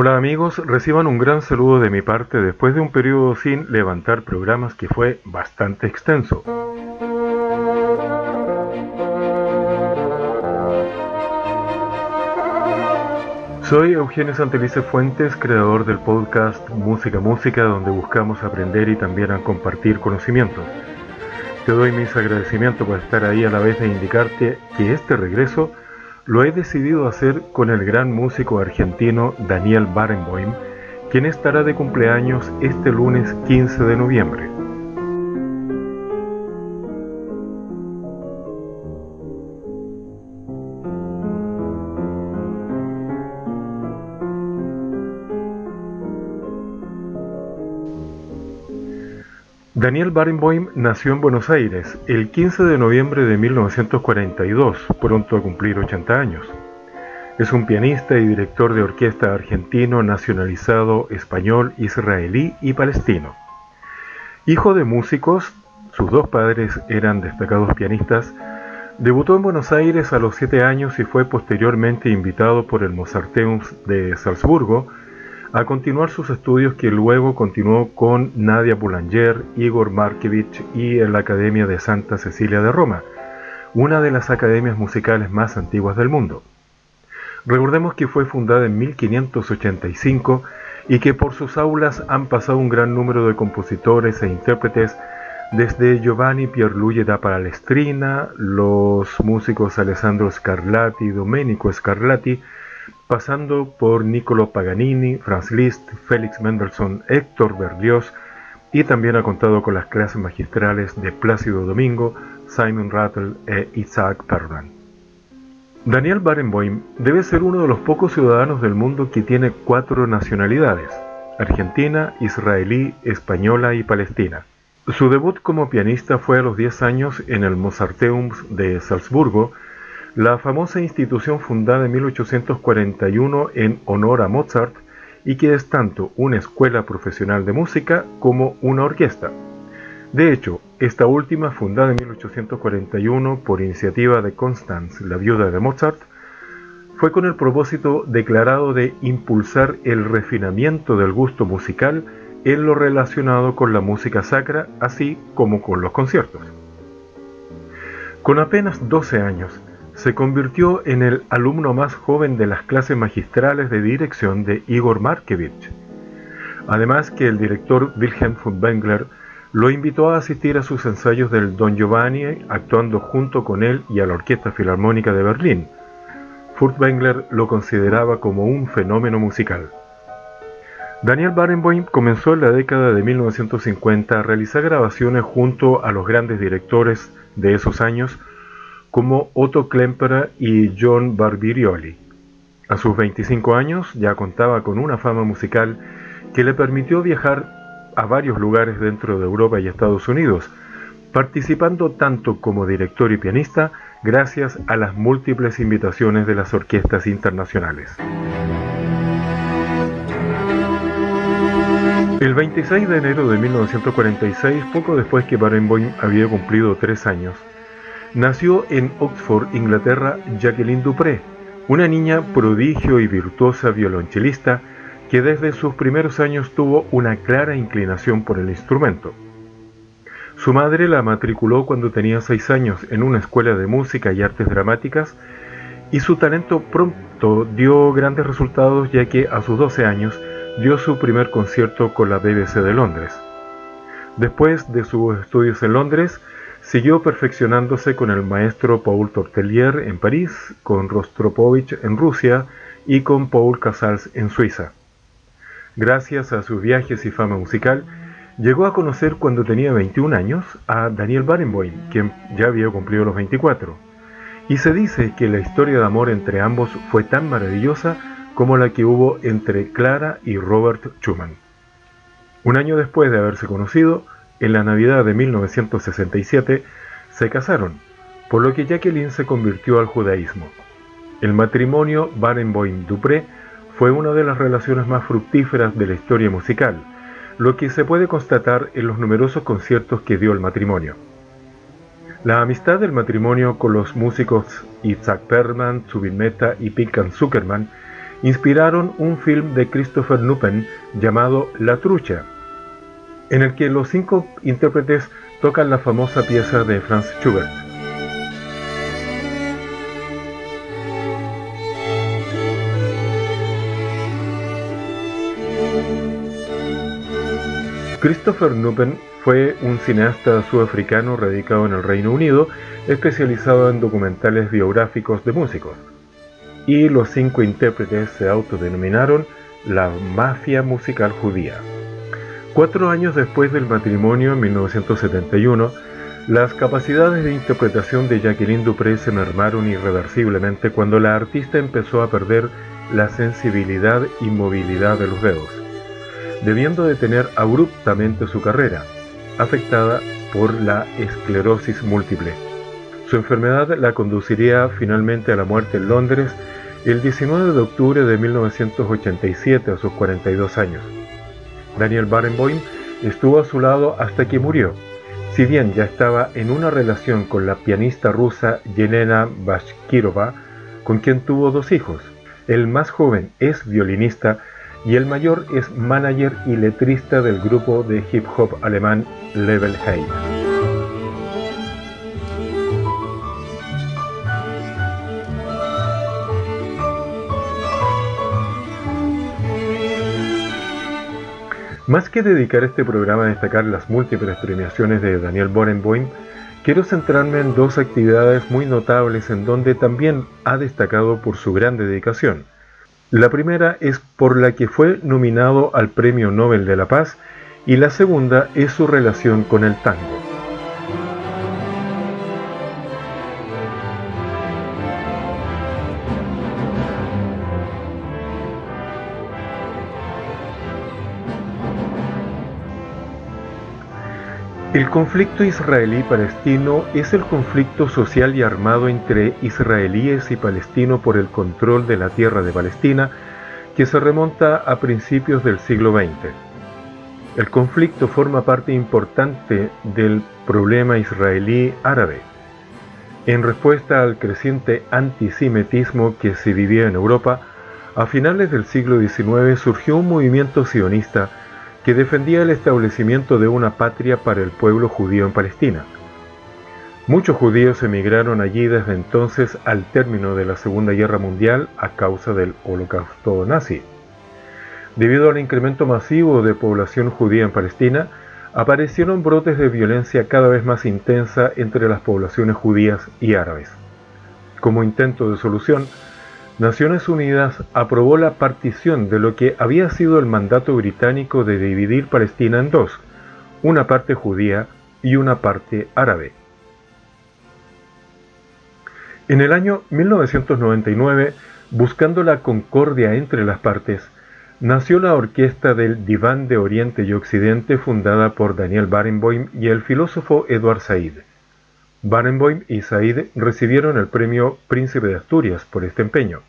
Hola amigos, reciban un gran saludo de mi parte después de un periodo sin levantar programas que fue bastante extenso. Soy Eugenio Santelice Fuentes, creador del podcast Música Música, donde buscamos aprender y también a compartir conocimientos. Te doy mis agradecimientos por estar ahí a la vez de indicarte que este regreso lo he decidido hacer con el gran músico argentino Daniel Barenboim, quien estará de cumpleaños este lunes 15 de noviembre. Daniel Barenboim nació en Buenos Aires el 15 de noviembre de 1942, pronto a cumplir 80 años. Es un pianista y director de orquesta argentino nacionalizado español, israelí y palestino. Hijo de músicos, sus dos padres eran destacados pianistas, debutó en Buenos Aires a los 7 años y fue posteriormente invitado por el Mozarteum de Salzburgo a continuar sus estudios que luego continuó con Nadia Boulanger, Igor Markevich y en la Academia de Santa Cecilia de Roma, una de las academias musicales más antiguas del mundo. Recordemos que fue fundada en 1585 y que por sus aulas han pasado un gran número de compositores e intérpretes desde Giovanni Pierluigi da Palestrina, los músicos Alessandro Scarlatti y Domenico Scarlatti, pasando por Niccolo Paganini, Franz Liszt, Félix Mendelssohn, Héctor Berlioz y también ha contado con las clases magistrales de Plácido Domingo, Simon Rattle e Isaac Perlman. Daniel Barenboim debe ser uno de los pocos ciudadanos del mundo que tiene cuatro nacionalidades, argentina, israelí, española y palestina. Su debut como pianista fue a los 10 años en el Mozarteum de Salzburgo, la famosa institución fundada en 1841 en honor a Mozart y que es tanto una escuela profesional de música como una orquesta. De hecho, esta última, fundada en 1841 por iniciativa de Constance, la viuda de Mozart, fue con el propósito declarado de impulsar el refinamiento del gusto musical en lo relacionado con la música sacra, así como con los conciertos. Con apenas 12 años, se convirtió en el alumno más joven de las clases magistrales de dirección de Igor Markevich. Además que el director Wilhelm Furtwängler lo invitó a asistir a sus ensayos del Don Giovanni, actuando junto con él y a la Orquesta Filarmónica de Berlín. Furtwängler lo consideraba como un fenómeno musical. Daniel Barenboim comenzó en la década de 1950 a realizar grabaciones junto a los grandes directores de esos años como Otto Klemperer y John Barbirioli. A sus 25 años ya contaba con una fama musical que le permitió viajar a varios lugares dentro de Europa y Estados Unidos, participando tanto como director y pianista gracias a las múltiples invitaciones de las orquestas internacionales. El 26 de enero de 1946, poco después que Barenboim había cumplido tres años, Nació en Oxford, Inglaterra, Jacqueline Dupré, una niña prodigio y virtuosa violonchelista que desde sus primeros años tuvo una clara inclinación por el instrumento. Su madre la matriculó cuando tenía seis años en una escuela de música y artes dramáticas y su talento pronto dio grandes resultados ya que a sus 12 años dio su primer concierto con la BBC de Londres. Después de sus estudios en Londres, Siguió perfeccionándose con el maestro Paul Tortelier en París, con Rostropovich en Rusia y con Paul Casals en Suiza. Gracias a sus viajes y fama musical, llegó a conocer cuando tenía 21 años a Daniel Barenboim, quien ya había cumplido los 24. Y se dice que la historia de amor entre ambos fue tan maravillosa como la que hubo entre Clara y Robert Schumann. Un año después de haberse conocido, en la Navidad de 1967 se casaron, por lo que Jacqueline se convirtió al judaísmo. El matrimonio Barenboim-Dupré fue una de las relaciones más fructíferas de la historia musical, lo que se puede constatar en los numerosos conciertos que dio el matrimonio. La amistad del matrimonio con los músicos Isaac Perman, Zubin Mehta y Pinkan Zuckerman inspiraron un film de Christopher Nupen llamado La Trucha, en el que los cinco intérpretes tocan la famosa pieza de Franz Schubert. Christopher Nupen fue un cineasta sudafricano radicado en el Reino Unido, especializado en documentales biográficos de músicos. Y los cinco intérpretes se autodenominaron la mafia musical judía. Cuatro años después del matrimonio, en 1971, las capacidades de interpretación de Jacqueline Dupré se mermaron irreversiblemente cuando la artista empezó a perder la sensibilidad y movilidad de los dedos, debiendo detener abruptamente su carrera, afectada por la esclerosis múltiple. Su enfermedad la conduciría finalmente a la muerte en Londres el 19 de octubre de 1987 a sus 42 años. Daniel Barenboim estuvo a su lado hasta que murió. Si bien ya estaba en una relación con la pianista rusa Yelena Bashkirova, con quien tuvo dos hijos. El más joven es violinista y el mayor es manager y letrista del grupo de hip hop alemán Level Hate. Más que dedicar este programa a destacar las múltiples premiaciones de Daniel Borenboim, quiero centrarme en dos actividades muy notables en donde también ha destacado por su gran dedicación. La primera es por la que fue nominado al Premio Nobel de la Paz y la segunda es su relación con el tango. El conflicto israelí-palestino es el conflicto social y armado entre israelíes y palestinos por el control de la tierra de Palestina que se remonta a principios del siglo XX. El conflicto forma parte importante del problema israelí-árabe. En respuesta al creciente antisemitismo que se vivía en Europa, a finales del siglo XIX surgió un movimiento sionista que defendía el establecimiento de una patria para el pueblo judío en Palestina. Muchos judíos emigraron allí desde entonces al término de la Segunda Guerra Mundial a causa del holocausto nazi. Debido al incremento masivo de población judía en Palestina, aparecieron brotes de violencia cada vez más intensa entre las poblaciones judías y árabes. Como intento de solución, Naciones Unidas aprobó la partición de lo que había sido el mandato británico de dividir Palestina en dos, una parte judía y una parte árabe. En el año 1999, buscando la concordia entre las partes, nació la orquesta del Diván de Oriente y Occidente fundada por Daniel Barenboim y el filósofo Edward Said. Barenboim y Said recibieron el premio Príncipe de Asturias por este empeño.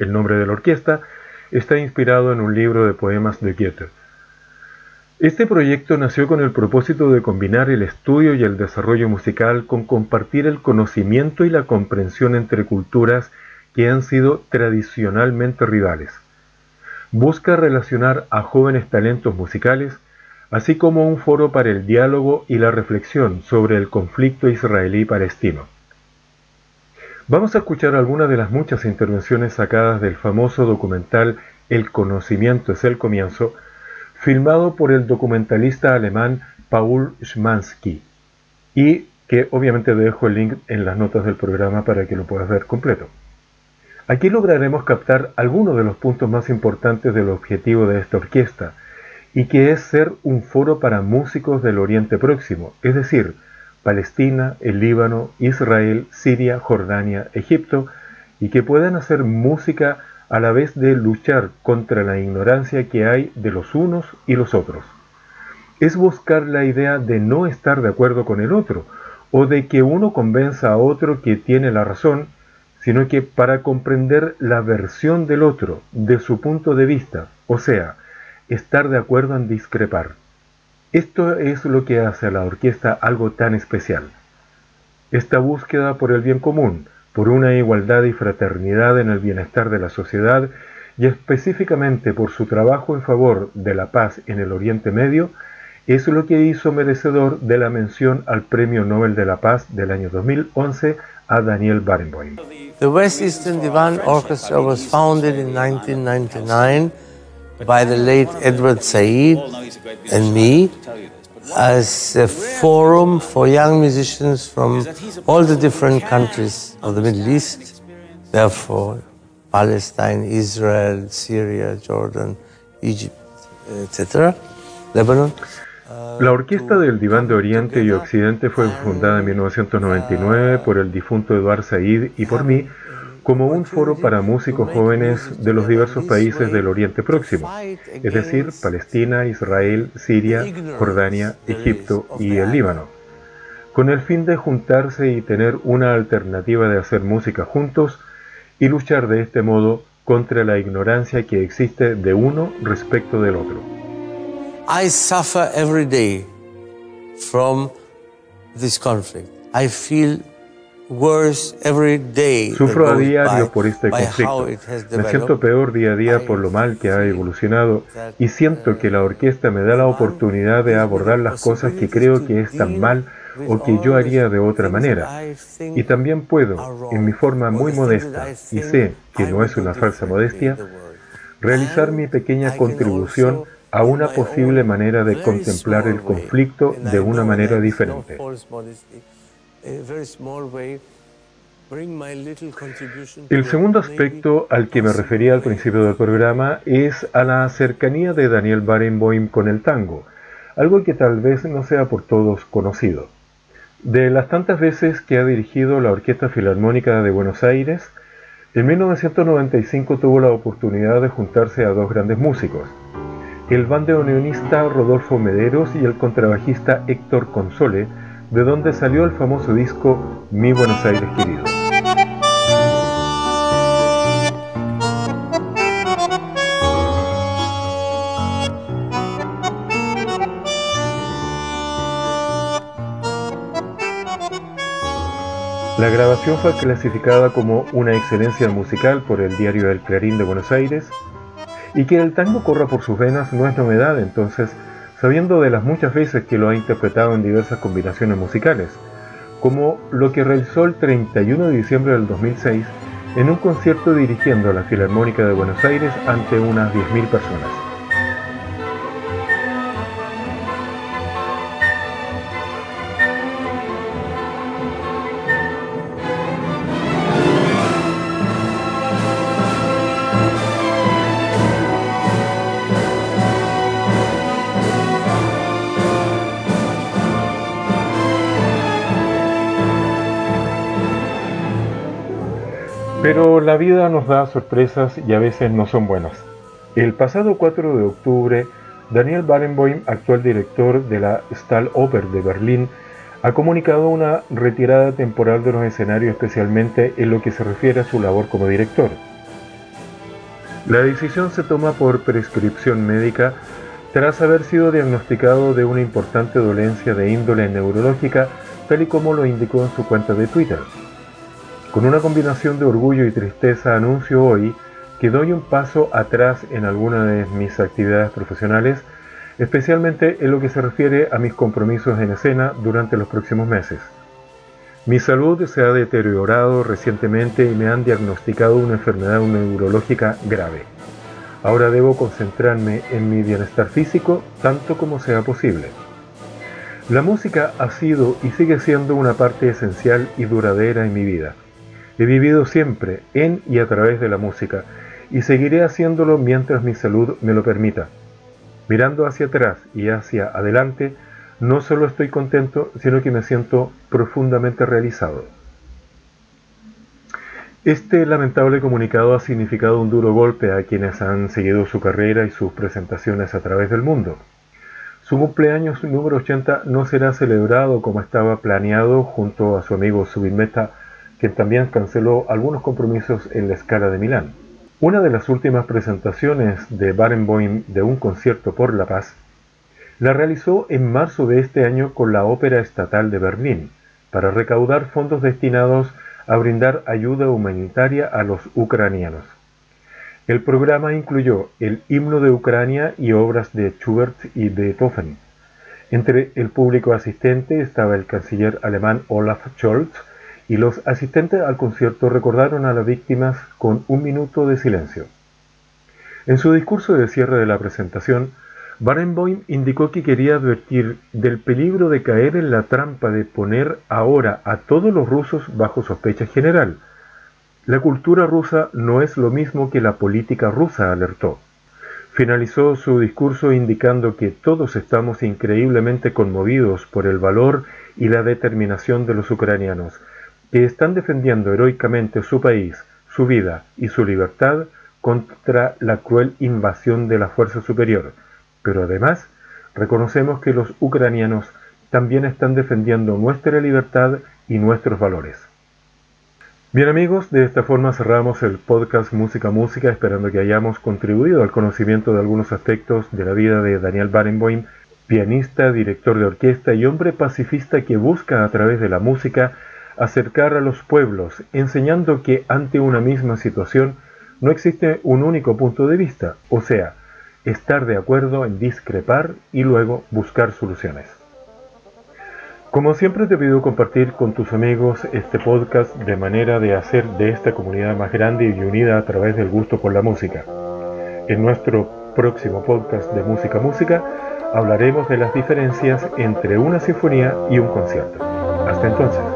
El nombre de la orquesta está inspirado en un libro de poemas de Goethe. Este proyecto nació con el propósito de combinar el estudio y el desarrollo musical con compartir el conocimiento y la comprensión entre culturas que han sido tradicionalmente rivales. Busca relacionar a jóvenes talentos musicales, así como un foro para el diálogo y la reflexión sobre el conflicto israelí-palestino. Vamos a escuchar algunas de las muchas intervenciones sacadas del famoso documental El conocimiento es el comienzo, filmado por el documentalista alemán Paul Schmansky, y que obviamente dejo el link en las notas del programa para que lo puedas ver completo. Aquí lograremos captar algunos de los puntos más importantes del objetivo de esta orquesta, y que es ser un foro para músicos del Oriente Próximo, es decir, Palestina, el Líbano, Israel, Siria, Jordania, Egipto, y que puedan hacer música a la vez de luchar contra la ignorancia que hay de los unos y los otros. Es buscar la idea de no estar de acuerdo con el otro, o de que uno convenza a otro que tiene la razón, sino que para comprender la versión del otro, de su punto de vista, o sea, estar de acuerdo en discrepar. Esto es lo que hace a la orquesta algo tan especial. Esta búsqueda por el bien común, por una igualdad y fraternidad en el bienestar de la sociedad y específicamente por su trabajo en favor de la paz en el Oriente Medio, es lo que hizo merecedor de la mención al Premio Nobel de la Paz del año 2011 a Daniel Barenboim. The West Eastern Orchestra was founded in 1999 by the late Edward Said and me as a forum for young musicians from all the different countries of the Middle East, therefore Palestine, Israel, Syria, Jordan, Egypt, etc., Lebanon. La Orquesta del Diván de Oriente y Occidente fue fundada en 1999 por el difunto Eduard Said y por mí como un foro para músicos jóvenes de los diversos países del Oriente Próximo, es decir, Palestina, Israel, Siria, Jordania, Egipto y el Líbano, con el fin de juntarse y tener una alternativa de hacer música juntos y luchar de este modo contra la ignorancia que existe de uno respecto del otro. I suffer every day from this conflict. Sufro a diario por este conflicto. Me siento peor día a día por lo mal que ha evolucionado y siento que la orquesta me da la oportunidad de abordar las cosas que creo que están mal o que yo haría de otra manera. Y también puedo, en mi forma muy modesta, y sé que no es una falsa modestia, realizar mi pequeña contribución a una posible manera de contemplar el conflicto de una manera diferente. El segundo aspecto al que me refería al principio del programa es a la cercanía de Daniel Barenboim con el tango, algo que tal vez no sea por todos conocido. De las tantas veces que ha dirigido la Orquesta Filarmónica de Buenos Aires, en 1995 tuvo la oportunidad de juntarse a dos grandes músicos, el bandoneonista Rodolfo Mederos y el contrabajista Héctor Console, de donde salió el famoso disco Mi Buenos Aires querido. La grabación fue clasificada como una excelencia musical por el diario El Clarín de Buenos Aires y que el tango corra por sus venas no es novedad, entonces sabiendo de las muchas veces que lo ha interpretado en diversas combinaciones musicales, como lo que realizó el 31 de diciembre del 2006 en un concierto dirigiendo la Filarmónica de Buenos Aires ante unas 10.000 personas. Pero la vida nos da sorpresas y a veces no son buenas. El pasado 4 de octubre, Daniel Barenboim, actual director de la Stahlhofer de Berlín, ha comunicado una retirada temporal de los escenarios, especialmente en lo que se refiere a su labor como director. La decisión se toma por prescripción médica tras haber sido diagnosticado de una importante dolencia de índole neurológica, tal y como lo indicó en su cuenta de Twitter. Con una combinación de orgullo y tristeza anuncio hoy que doy un paso atrás en algunas de mis actividades profesionales, especialmente en lo que se refiere a mis compromisos en escena durante los próximos meses. Mi salud se ha deteriorado recientemente y me han diagnosticado una enfermedad neurológica grave. Ahora debo concentrarme en mi bienestar físico tanto como sea posible. La música ha sido y sigue siendo una parte esencial y duradera en mi vida. He vivido siempre en y a través de la música y seguiré haciéndolo mientras mi salud me lo permita. Mirando hacia atrás y hacia adelante, no solo estoy contento, sino que me siento profundamente realizado. Este lamentable comunicado ha significado un duro golpe a quienes han seguido su carrera y sus presentaciones a través del mundo. Su cumpleaños número 80 no será celebrado como estaba planeado junto a su amigo Subimeta quien también canceló algunos compromisos en la escala de Milán. Una de las últimas presentaciones de Barenboim de un concierto por la paz la realizó en marzo de este año con la Ópera Estatal de Berlín, para recaudar fondos destinados a brindar ayuda humanitaria a los ucranianos. El programa incluyó el himno de Ucrania y obras de Schubert y Beethoven. Entre el público asistente estaba el canciller alemán Olaf Scholz y los asistentes al concierto recordaron a las víctimas con un minuto de silencio. En su discurso de cierre de la presentación, Barenboim indicó que quería advertir del peligro de caer en la trampa de poner ahora a todos los rusos bajo sospecha general. La cultura rusa no es lo mismo que la política rusa, alertó. Finalizó su discurso indicando que todos estamos increíblemente conmovidos por el valor y la determinación de los ucranianos, que están defendiendo heroicamente su país, su vida y su libertad contra la cruel invasión de la fuerza superior. Pero además, reconocemos que los ucranianos también están defendiendo nuestra libertad y nuestros valores. Bien amigos, de esta forma cerramos el podcast Música Música, esperando que hayamos contribuido al conocimiento de algunos aspectos de la vida de Daniel Barenboim, pianista, director de orquesta y hombre pacifista que busca a través de la música acercar a los pueblos, enseñando que ante una misma situación no existe un único punto de vista, o sea, estar de acuerdo en discrepar y luego buscar soluciones. Como siempre te pido compartir con tus amigos este podcast de manera de hacer de esta comunidad más grande y unida a través del gusto por la música. En nuestro próximo podcast de Música Música hablaremos de las diferencias entre una sinfonía y un concierto. Hasta entonces.